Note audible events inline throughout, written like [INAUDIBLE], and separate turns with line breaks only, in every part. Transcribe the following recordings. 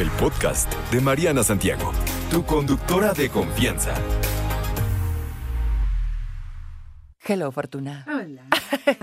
el podcast de Mariana Santiago, tu conductora de confianza.
Hello, Fortuna.
Hola. [LAUGHS]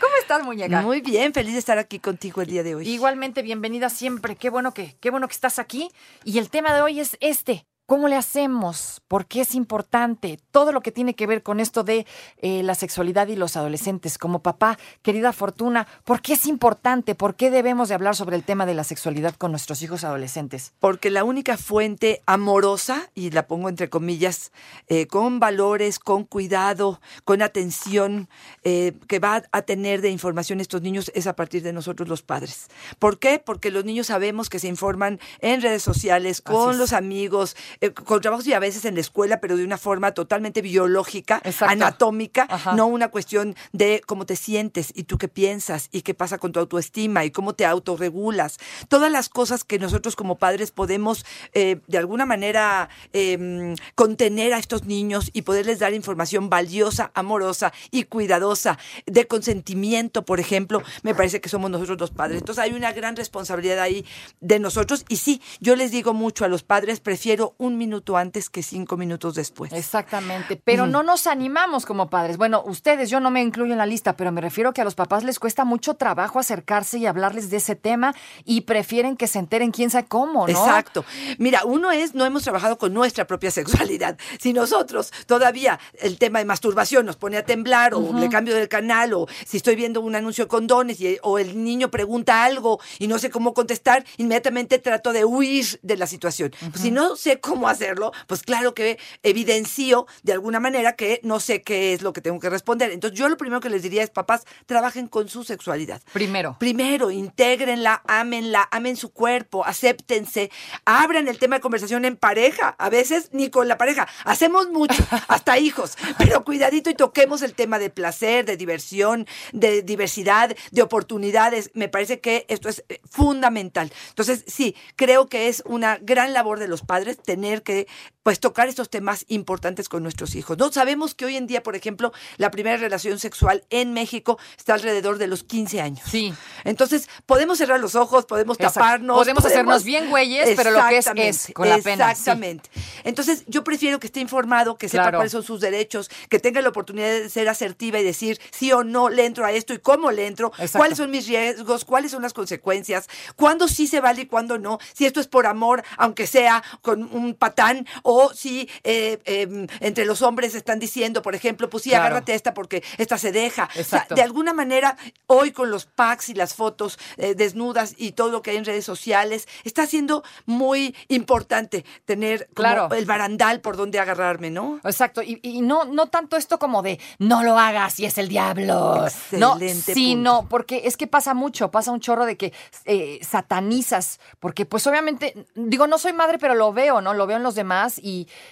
¿Cómo estás, muñeca?
Muy bien, feliz de estar aquí contigo el día de hoy.
Igualmente, bienvenida siempre. Qué bueno que, qué bueno que estás aquí. Y el tema de hoy es este. ¿Cómo le hacemos? ¿Por qué es importante? Todo lo que tiene que ver con esto de eh, la sexualidad y los adolescentes. Como papá, querida Fortuna, ¿por qué es importante? ¿Por qué debemos de hablar sobre el tema de la sexualidad con nuestros hijos adolescentes?
Porque la única fuente amorosa, y la pongo entre comillas, eh, con valores, con cuidado, con atención, eh, que va a tener de información estos niños es a partir de nosotros los padres. ¿Por qué? Porque los niños sabemos que se informan en redes sociales, con los amigos, eh, con trabajos y a veces en la escuela, pero de una forma totalmente biológica,
Exacto.
anatómica,
Ajá.
no una cuestión de cómo te sientes y tú qué piensas y qué pasa con tu autoestima y cómo te autorregulas. Todas las cosas que nosotros como padres podemos eh, de alguna manera eh, contener a estos niños y poderles dar información valiosa, amorosa y cuidadosa de consentimiento, por ejemplo, me parece que somos nosotros los padres. Entonces hay una gran responsabilidad ahí de nosotros y sí, yo les digo mucho a los padres, prefiero un minuto antes que cinco minutos después.
Exactamente, pero no nos animamos como padres. Bueno, ustedes, yo no me incluyo en la lista, pero me refiero que a los papás les cuesta mucho trabajo acercarse y hablarles de ese tema y prefieren que se enteren quién sabe cómo, ¿no?
Exacto. Mira, uno es, no hemos trabajado con nuestra propia [LAUGHS] sexualidad. Si nosotros todavía el tema de masturbación nos pone a temblar o le cambio del canal o si estoy viendo un anuncio de condones y, o el niño pregunta algo y no sé cómo contestar, inmediatamente trato de huir de la situación. Pues si no sé cómo hacerlo, pues claro que evidencio de alguna manera que no sé qué es lo que tengo que responder. Entonces yo lo primero que les diría es, papás, trabajen con su sexualidad.
Primero.
Primero, intégrenla, ámenla, amen su cuerpo, acéptense, abran el tema de conversación en pareja, a veces ni con la pareja, hacemos mucho, [LAUGHS] hasta hijos, pero cuidadito y toquemos el tema de placer, de diversión, de diversidad, de oportunidades, me parece que esto es eh, fundamental. Entonces, sí, creo que es una gran labor de los padres tener que pues tocar estos temas importantes con nuestros hijos. No sabemos que hoy en día, por ejemplo, la primera relación sexual en México está alrededor de los 15 años.
Sí.
Entonces, podemos cerrar los ojos, podemos
Exacto.
taparnos.
Podemos hacernos bien güeyes, pero lo que es, es, con la pena, sí.
Exactamente. Entonces, yo prefiero que esté informado, que sepa
Claro.
cuáles son sus derechos, que tenga la oportunidad de ser asertiva y decir sí o no le entro a esto y cómo le entro,
Exacto.
cuáles son mis riesgos, cuáles son las consecuencias, cuándo sí se vale y cuándo no, si esto es por amor, aunque sea con un patán, o si eh, eh, entre los hombres están diciendo, por ejemplo, pues sí,
Claro.
agárrate a esta porque esta se deja. O sea, de alguna manera, hoy con los packs y las fotos eh, desnudas y todo lo que hay en redes sociales, está siendo muy importante tener como
Claro.
el barandal por donde agarrarme, ¿no?
Exacto, y, y no, no tanto esto como de no lo hagas y es el diablo.
Excelente
no, sino
punto.
porque es que pasa mucho, pasa un chorro de que eh, satanizas, porque pues obviamente, digo, no soy madre, pero lo veo, ¿no? Lo veo en los demás y,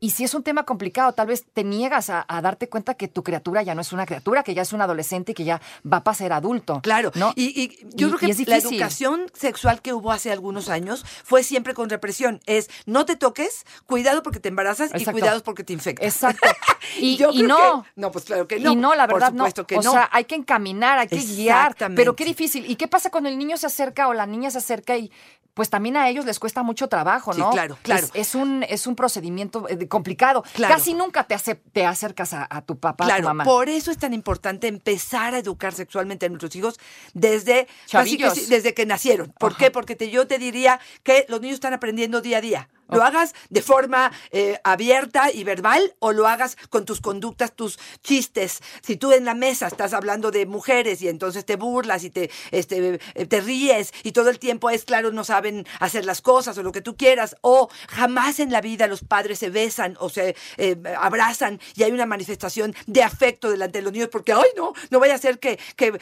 y si es un tema complicado, tal vez te niegas a, a darte cuenta que tu criatura ya no es una criatura, que ya es un adolescente y que ya va a ser adulto.
Claro,
¿no?
y, y yo
Y-
creo que la educación sexual que hubo hace algunos años fue siempre con represión. Es no te toques, cuidado porque te embarazas y
Exacto.
cuidado porque te infectas.
Exacto. [LAUGHS] Y,
yo
y
creo
no.
que- no, pues claro que no.
Y no, la
Por
verdad no.
que
o
no.
sea, hay que encaminar, hay que guiar. Pero qué difícil. ¿Y qué pasa cuando el niño se acerca o la niña se acerca y pues también a ellos les cuesta mucho trabajo,
Sí,
¿no?
claro, claro.
Es, es un, es un procedimiento eh, complicado.
Claro.
Casi nunca te, hace, te acercas a, a tu papá, a tu
Claro,
mamá.
por eso es tan importante empezar a educar sexualmente a nuestros hijos desde, casi que desde que nacieron. ¿Por
Ajá.
qué? Porque te- yo te diría que los niños están aprendiendo día a día. Lo hagas de forma eh, abierta y verbal o lo hagas con tus conductas, tus chistes. Si tú en la mesa estás hablando de mujeres y entonces te burlas y te, este, eh, te ríes y todo el tiempo es claro, no saben hacer las cosas o lo que tú quieras. O jamás en la vida los padres se besan o se eh, abrazan y hay una manifestación de afecto delante de los niños porque, ay, no, no vaya a ser que, que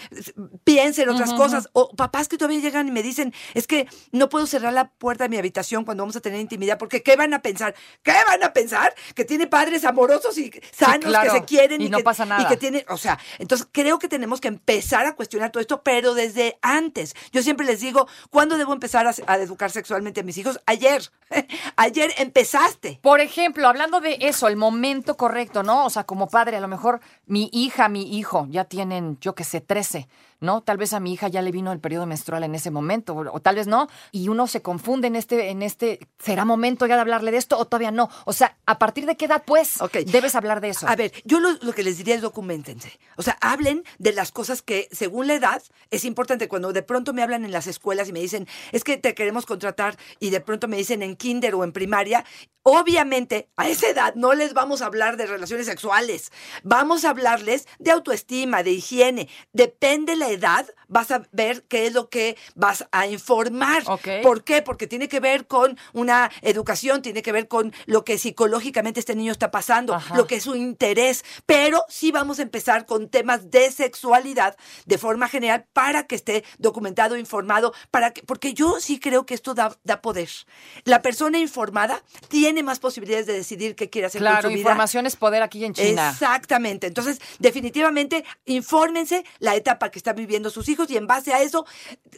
piensen otras cosas. O papás que todavía llegan y me dicen, es que no puedo cerrar la puerta de mi habitación cuando vamos a tener intimidad porque ¿qué van a pensar? ¿Qué van a pensar? Que tiene padres amorosos y sanos
claro.
que se quieren
Y no
que,
pasa nada.
Y que tienen, o sea, entonces creo que tenemos que empezar a cuestionar todo esto, pero desde antes. Yo siempre les digo, ¿cuándo debo empezar a, a educar sexualmente a mis hijos? Ayer. [LAUGHS] Ayer empezaste.
Por ejemplo, hablando de eso, el momento correcto, ¿no? O sea, como padre, a lo mejor mi hija, mi hijo ya tienen, yo qué sé, 13. ¿no? Tal vez a mi hija ya le vino el periodo menstrual en ese momento, o, o tal vez no, y uno se confunde en este, en este, ¿será momento ya de hablarle de esto o todavía no? O sea, ¿a partir de qué edad, pues,
Ok.
debes hablar de eso?
A ver, yo lo, lo que les diría es documentense. O sea, hablen de las cosas que, según la edad, es importante. Cuando de pronto me hablan en las escuelas y me dicen, es que te queremos contratar, y de pronto me dicen en kinder o en primaria, obviamente a esa edad no les vamos a hablar de relaciones sexuales. Vamos a hablarles de autoestima, de higiene. Depende la edad, vas a ver qué es lo que vas a informar.
Ok.
¿Por qué? Porque tiene que ver con una educación, tiene que ver con lo que psicológicamente este niño está pasando,
Ajá.
lo que es su interés. Pero sí vamos a empezar con temas de sexualidad de forma general para que esté documentado, informado, para que, porque yo sí creo que esto da, da poder. La persona informada tiene más posibilidades de decidir qué quiere hacer
claro,
con su vida.
información es poder aquí en China.
Exactamente. Entonces, definitivamente, infórmense la etapa que están viviendo sus hijos y en base a eso,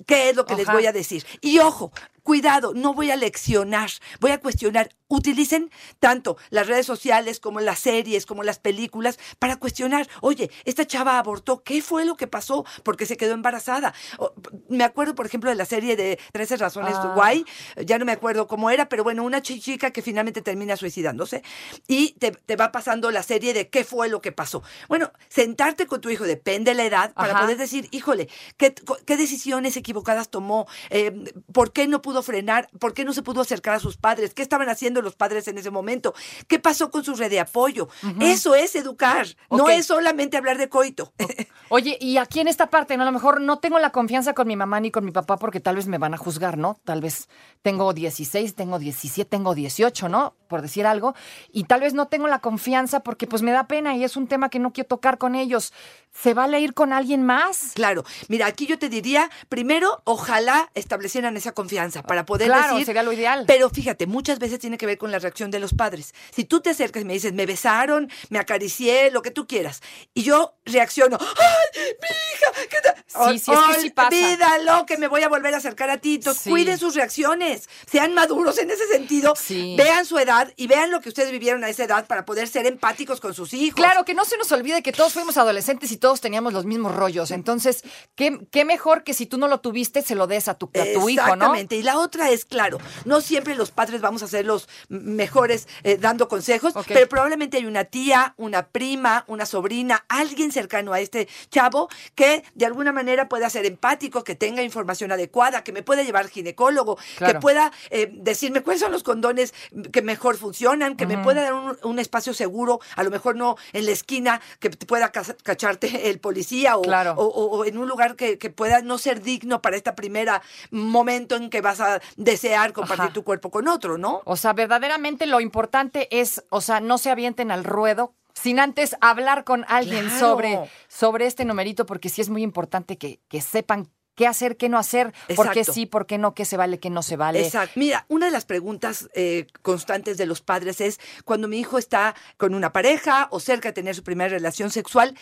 ¿qué es lo que les voy a decir? Y ojo, cuidado, no voy a leccionar, voy a cuestionar. Utilicen tanto las redes sociales como las series, como las películas, para cuestionar, oye, esta chava abortó, ¿qué fue lo que pasó? Porque se quedó embarazada. O, me acuerdo, por ejemplo, de la serie de 13 razones
Ah.
guay, ya no me acuerdo cómo era, pero bueno, una chi- chica que finalmente termina suicidándose y te, te va pasando la serie de qué fue lo que pasó. Bueno, sentarte con tu hijo, depende de la edad, para
Ajá.
poder decir, híjole, ¿qué, qué decisiones equivocadas tomó? Eh, ¿Por qué no pudo frenar? ¿Por qué no se pudo acercar a sus padres? ¿Qué estaban haciendo los padres en ese momento? ¿Qué pasó con su red de apoyo? Eso es educar, no es solamente hablar de coito. [LAUGHS]
Oye, y aquí en esta parte, ¿no? A lo mejor no tengo la confianza con mi mamá ni con mi papá porque tal vez me van a juzgar, ¿no? Tal vez tengo 16, tengo 17, tengo 18, ¿no? Por decir algo. Y tal vez no tengo la confianza porque pues me da pena y es un tema que no quiero tocar con ellos. ¿Se vale ir con alguien más?
Claro, mira, aquí yo te diría, primero, ojalá establecieran esa confianza para poder
Claro,
decir.
sería lo ideal.
Pero fíjate, muchas veces tiene que con la reacción de los padres. Si tú te acercas y me dices, me besaron, me acaricié, lo que tú quieras, y yo reacciono, ¡ay, mi hija! ¿qué tal?".
Sí, sí, es que sí pasa.
Olvídalo, que me voy a volver a acercar a ti. Entonces,
Sí.
cuiden sus reacciones, sean maduros en ese sentido,
Sí.
vean su edad y vean lo que ustedes vivieron a esa edad para poder ser empáticos con sus hijos.
Claro, que no se nos olvide que todos fuimos adolescentes y todos teníamos los mismos rollos. Entonces, ¿qué, qué mejor que si tú no lo tuviste, se lo des a tu, a tu hijo, ¿no?
Exactamente. Y la otra es, claro, no siempre los padres vamos a ser los mejores eh, dando consejos, pero probablemente hay una tía, una prima, una sobrina, alguien cercano a este chavo que de alguna manera pueda ser empático, que tenga información adecuada, que me pueda llevar al ginecólogo, que pueda eh, decirme cuáles son los condones que mejor funcionan, que me pueda dar un, un espacio seguro, a lo mejor no en la esquina, que te pueda ca- cacharte el policía o,
Claro.
o- o, o en un lugar que, que pueda no ser digno para esta primera momento en que vas a desear compartir
Ajá.
tu cuerpo con otro, ¿no?
O sea, verdaderamente lo importante es, o sea, no se avienten al ruedo sin antes hablar con alguien
Claro.
sobre, sobre este numerito, porque sí es muy importante que, que sepan qué hacer, qué no hacer, por qué sí, por qué no, qué se vale, qué no se vale.
Exacto. Mira, una de las preguntas eh, constantes de los padres es cuando mi hijo está con una pareja o cerca de tener su primera relación sexual,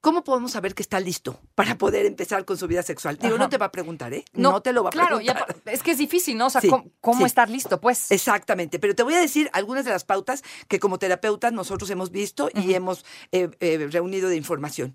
¿cómo podemos saber que está listo para poder empezar con su vida sexual? Digo,
Ajá.
no te va a preguntar, ¿eh? No, te lo va a
claro,
preguntar.
apa- es que es difícil, ¿no? O sea,
Sí,
¿cómo, cómo
sí.
estar listo, pues?
Exactamente, pero te voy a decir algunas de las pautas que como terapeutas nosotros hemos visto y hemos eh, eh, reunido de información.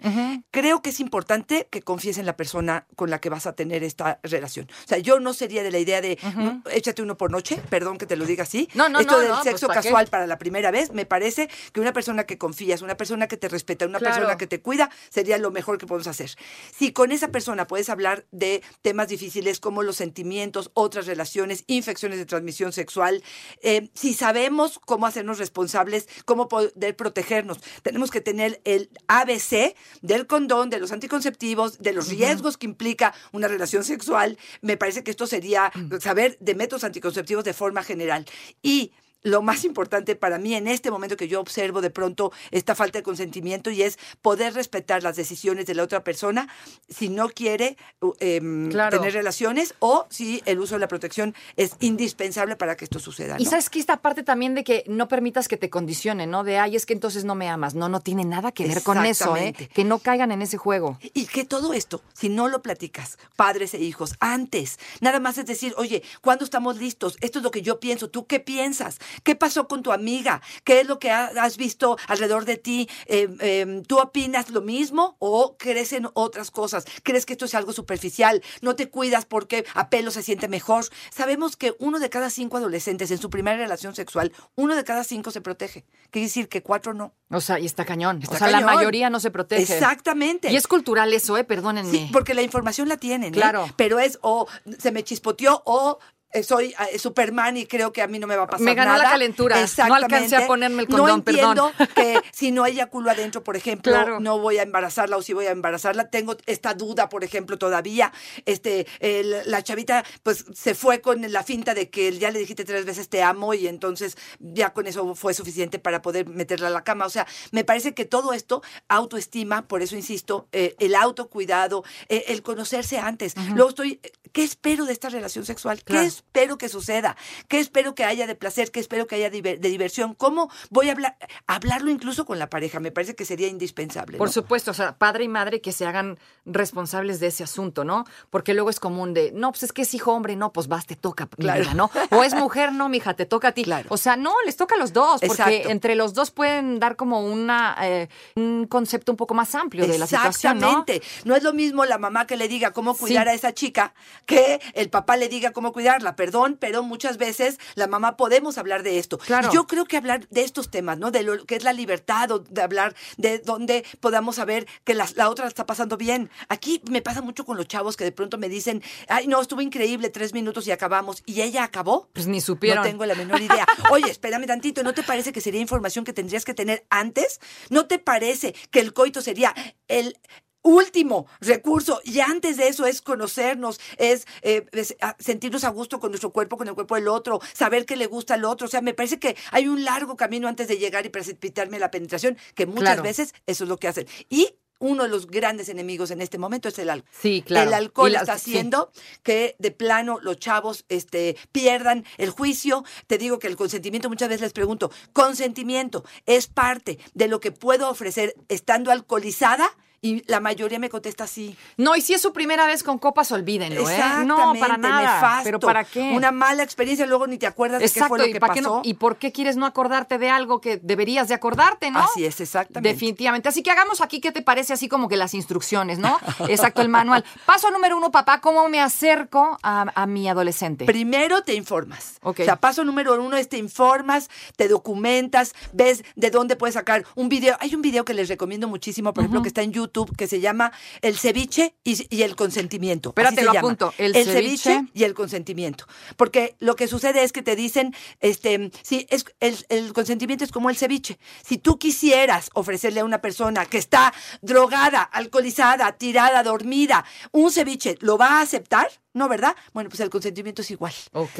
Creo que es importante que confíes en la persona con la que vas a tener esta relación. O sea, yo no sería de la idea de "No, échate uno por noche, perdón que te lo diga así.
No, no,
Esto
no,
del
no, pues,
sexo casual para la primera vez, me parece que una persona que confías, una persona que te respeta, una
Claro.
persona que te cuida, sería lo mejor que podemos hacer. Si con esa persona puedes hablar de temas difíciles como los sentimientos, otras relaciones, infecciones de transmisión sexual, eh, si sabemos cómo hacernos responsables, cómo poder protegernos, tenemos que tener el ABC del condón, de los anticonceptivos, de los riesgos que implica una relación sexual. Me parece que esto sería saber de métodos anticonceptivos de forma general. Y lo más importante para mí en este momento que yo observo de pronto esta falta de consentimiento y es poder respetar las decisiones de la otra persona si no quiere em,
Claro.
tener relaciones o si el uso de la protección es indispensable para que esto suceda.
Y sabes que esta parte también de que no permitas que te condicionen, ¿no? De, ay, es que entonces no me amas. No, no tiene nada que ver con eso, ¿eh? Que no caigan en ese juego.
Y que todo esto, si no lo platicas, padres e hijos, antes, nada más es decir, oye, ¿cuándo estamos listos? Esto es lo que yo pienso, ¿tú qué piensas? ¿Qué pasó con tu amiga? ¿Qué es lo que ha- has visto alrededor de ti? Eh, eh, ¿Tú opinas lo mismo o crees en otras cosas? ¿Crees que esto es algo superficial? ¿No te cuidas porque a pelo se siente mejor? Sabemos que uno de cada cinco adolescentes en su primera relación sexual, uno de cada cinco se protege. Quiere decir que cuatro no.
O sea, y está cañón.
Está
o sea, la mayoría no se protege.
Exactamente.
Y es cultural eso, ¿eh? Perdónenme.
Sí, porque la información la tienen, ¿eh?
Claro.
Pero es o se me chispoteó o soy eh, Superman y creo que a mí no me va a pasar
Me ganó la
nada.
calentura. No
Exactamente.
alcancé a ponerme el
No
condón, perdón.
entiendo [LAUGHS] que si no hay culo adentro, por ejemplo,
Claro.
no voy a embarazarla o si voy a embarazarla. Tengo esta duda, por ejemplo, todavía. Este, el- la chavita, pues, se fue con la finta de que ya le dijiste tres veces te amo y entonces ya con eso fue suficiente para poder meterla a la cama. O sea, me parece que todo esto, autoestima, por eso insisto, eh, el autocuidado, eh, el conocerse antes. Luego estoy, ¿qué espero de esta relación sexual?
Claro.
¿Qué espero que suceda? ¿Qué espero que haya de placer? ¿Qué espero que haya de diversión? ¿Cómo voy a hablar, hablarlo incluso con la pareja? Me parece que sería indispensable.
Por supuesto, o sea, padre y madre que se hagan responsables de ese asunto, ¿no? Porque luego es común de, no, pues es que es hijo hombre, no, pues vas, te toca,
Claro.
¿no? O es mujer, no, mija, te toca a ti.
Claro.
O sea, no, les toca a los dos, porque
Exacto.
entre los dos pueden dar como una eh, un concepto un poco más amplio de la situación, ¿no?
Exactamente. ¿no? es lo mismo la mamá que le diga cómo cuidar
Sí.
a esa chica que el papá le diga cómo cuidarla. Perdón, pero muchas veces la mamá podemos hablar de esto.
Claro.
Y yo creo que hablar de estos temas, ¿no? De lo que es la libertad, o de hablar de donde podamos saber que la, la otra está pasando bien. Aquí me pasa mucho con los chavos que de pronto me dicen, ay, no, estuvo increíble, tres minutos y acabamos. ¿Y ella acabó?
Pues ni supieron.
No tengo la menor idea. [LAUGHS] Oye, espérame tantito, ¿no te parece que sería información que tendrías que tener antes? ¿No te parece que el coito sería el último recurso y antes de eso es conocernos, es, eh, es, a- sentirnos a gusto con nuestro cuerpo, con el cuerpo del otro, saber que le gusta al otro. O sea, me parece que hay un largo camino antes de llegar y precipitarme la penetración, que muchas
Claro.
veces eso es lo que hacen. Y uno de los grandes enemigos en este momento es el alcohol.
Sí, claro.
El alcohol está
sí.
haciendo que de plano los chavos este, pierdan el juicio. Te digo que el consentimiento, muchas veces les pregunto, consentimiento es parte de lo que puedo ofrecer estando alcoholizada y la mayoría me contesta sí.
No, y si es su primera vez con copas, olvídenlo, ¿eh? No, para nada.
nefasto.
¿Pero para qué?
Una mala experiencia, luego ni te acuerdas de qué
Exacto,
fue lo
¿y
que pasó.
qué no? ¿Y por qué quieres no acordarte de algo que deberías de acordarte, no?
Así es, exactamente.
Definitivamente. Así que hagamos aquí, ¿qué te parece? Así como que las instrucciones, ¿no? [LAUGHS] Exacto, el manual. Paso número uno, papá, ¿cómo me acerco a, a mi adolescente?
Primero te informas.
Ok.
O sea, paso número uno es te informas, te documentas, ves de dónde puedes sacar un video. Hay un video que les recomiendo muchísimo, por ejemplo, que está en YouTube, que se llama El ceviche y, y el consentimiento.
Espérate, lo
llama.
apunto. El
ceviche
ceviche.
y el consentimiento. Porque lo que sucede es que te dicen, este, sí, es, el, el consentimiento es como el ceviche. Si tú quisieras ofrecerle a una persona que está drogada, alcoholizada, tirada, dormida, un ceviche, ¿lo va a aceptar? No, ¿verdad? Bueno, pues el consentimiento es igual.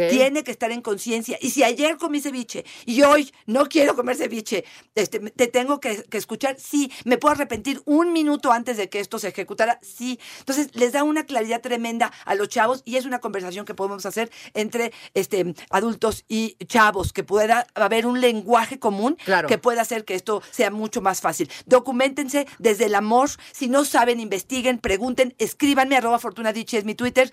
Tiene que estar en conciencia. Y si ayer comí ceviche y hoy no quiero comer ceviche, este, te tengo que, que escuchar, sí. ¿Me puedo arrepentir un minuto antes de que esto se ejecutara? Sí. Entonces, les da una claridad tremenda a los chavos y es una conversación que podemos hacer entre este, adultos y chavos, que pueda haber un lenguaje común
Claro.
que pueda hacer que esto sea mucho más fácil. Documentense desde el amor. Si no saben, investiguen, pregunten, escríbanme, arroba Fortuna Dichi es mi Twitter.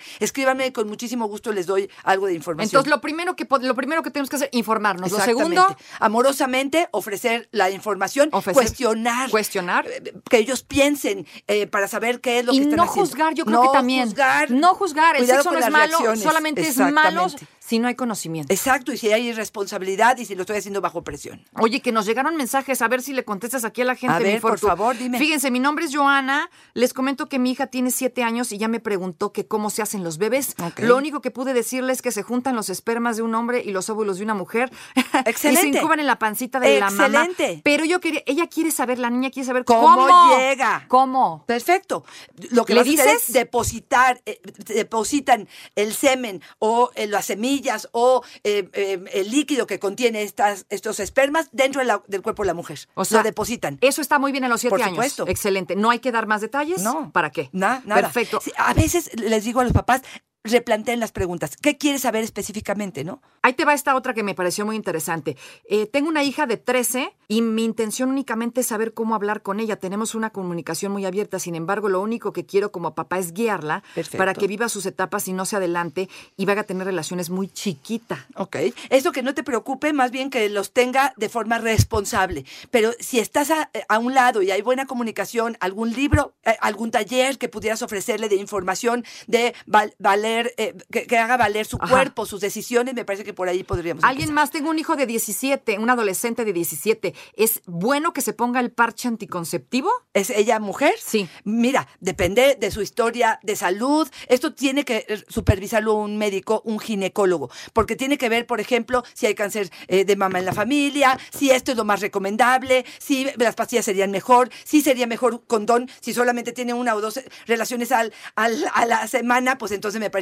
Y con muchísimo gusto les doy algo de información.
Entonces, lo primero que lo primero que tenemos que hacer, informarnos. Lo segundo,
amorosamente ofrecer la información,
Ofrecer-
cuestionar,
cuestionar.
eh, que ellos piensen eh, para saber qué es lo
y
que están
no
haciendo.
juzgar, yo creo
No
que también.
juzgar.
No juzgar. El
Cuidado
sexo no es malo, solamente es malo. Si no hay conocimiento.
Exacto, y si hay irresponsabilidad y si lo estoy haciendo bajo presión.
Oye, que nos llegaron mensajes, a ver si le contestas aquí a la gente.
A ver, por favor, dime.
Fíjense, mi nombre es Joana. Les comento que mi hija tiene siete años y ya me preguntó que cómo se hacen los bebés. Lo único que pude decirle es que se juntan los espermas de un hombre y los óvulos de una mujer. [LAUGHS] y
Excelente.
se incuban en la pancita de la mamá.
Excelente.
Pero yo quería, ella quiere saber, la niña quiere saber
¿Cómo
cómo,
llega?
¿Cómo?
Perfecto. Lo que
¿Le dices?
es depositar, eh, depositan el semen o eh, las semillas o eh, eh, el líquido que contiene estas, estos espermas dentro de la- del cuerpo de la mujer.
O sea,
lo depositan.
Eso está muy bien a los siete
Por
años.
supuesto.
Excelente. ¿No hay que dar más detalles?
No.
¿Para qué?
Na- nada.
Perfecto.
Sí, a veces les digo a los papás, replanteen las preguntas. ¿Qué quieres saber específicamente, no?
Ahí te va esta otra que me pareció muy interesante. Eh, tengo una hija de 13 y mi intención únicamente es saber cómo hablar con ella. Tenemos una comunicación muy abierta, sin embargo, lo único que quiero como papá es guiarla
Perfecto.
para que viva sus etapas y no se adelante y vaya a tener relaciones muy chiquita.
Ok. Eso que no te preocupe, más bien que los tenga de forma responsable. Pero si estás a, a un lado y hay buena comunicación, algún libro, eh, algún taller que pudieras ofrecerle de información, de val- valer, eh, que, que haga valer su
Ajá.
cuerpo, sus decisiones, me parece que por ahí podríamos
Alguien
empezar.
más, tengo un hijo de 17, un adolescente de 17. ¿Es bueno que se ponga el parche anticonceptivo?
¿Es ella mujer?
Sí.
Mira, depende de su historia de salud. Esto tiene que eh, supervisarlo un médico, un ginecólogo, porque tiene que ver, por ejemplo, si hay cáncer eh, de mama en la familia, si esto es lo más recomendable, si las pastillas serían mejor, si sería mejor condón, si solamente tiene una o dos relaciones al, al- a la semana, pues entonces me parece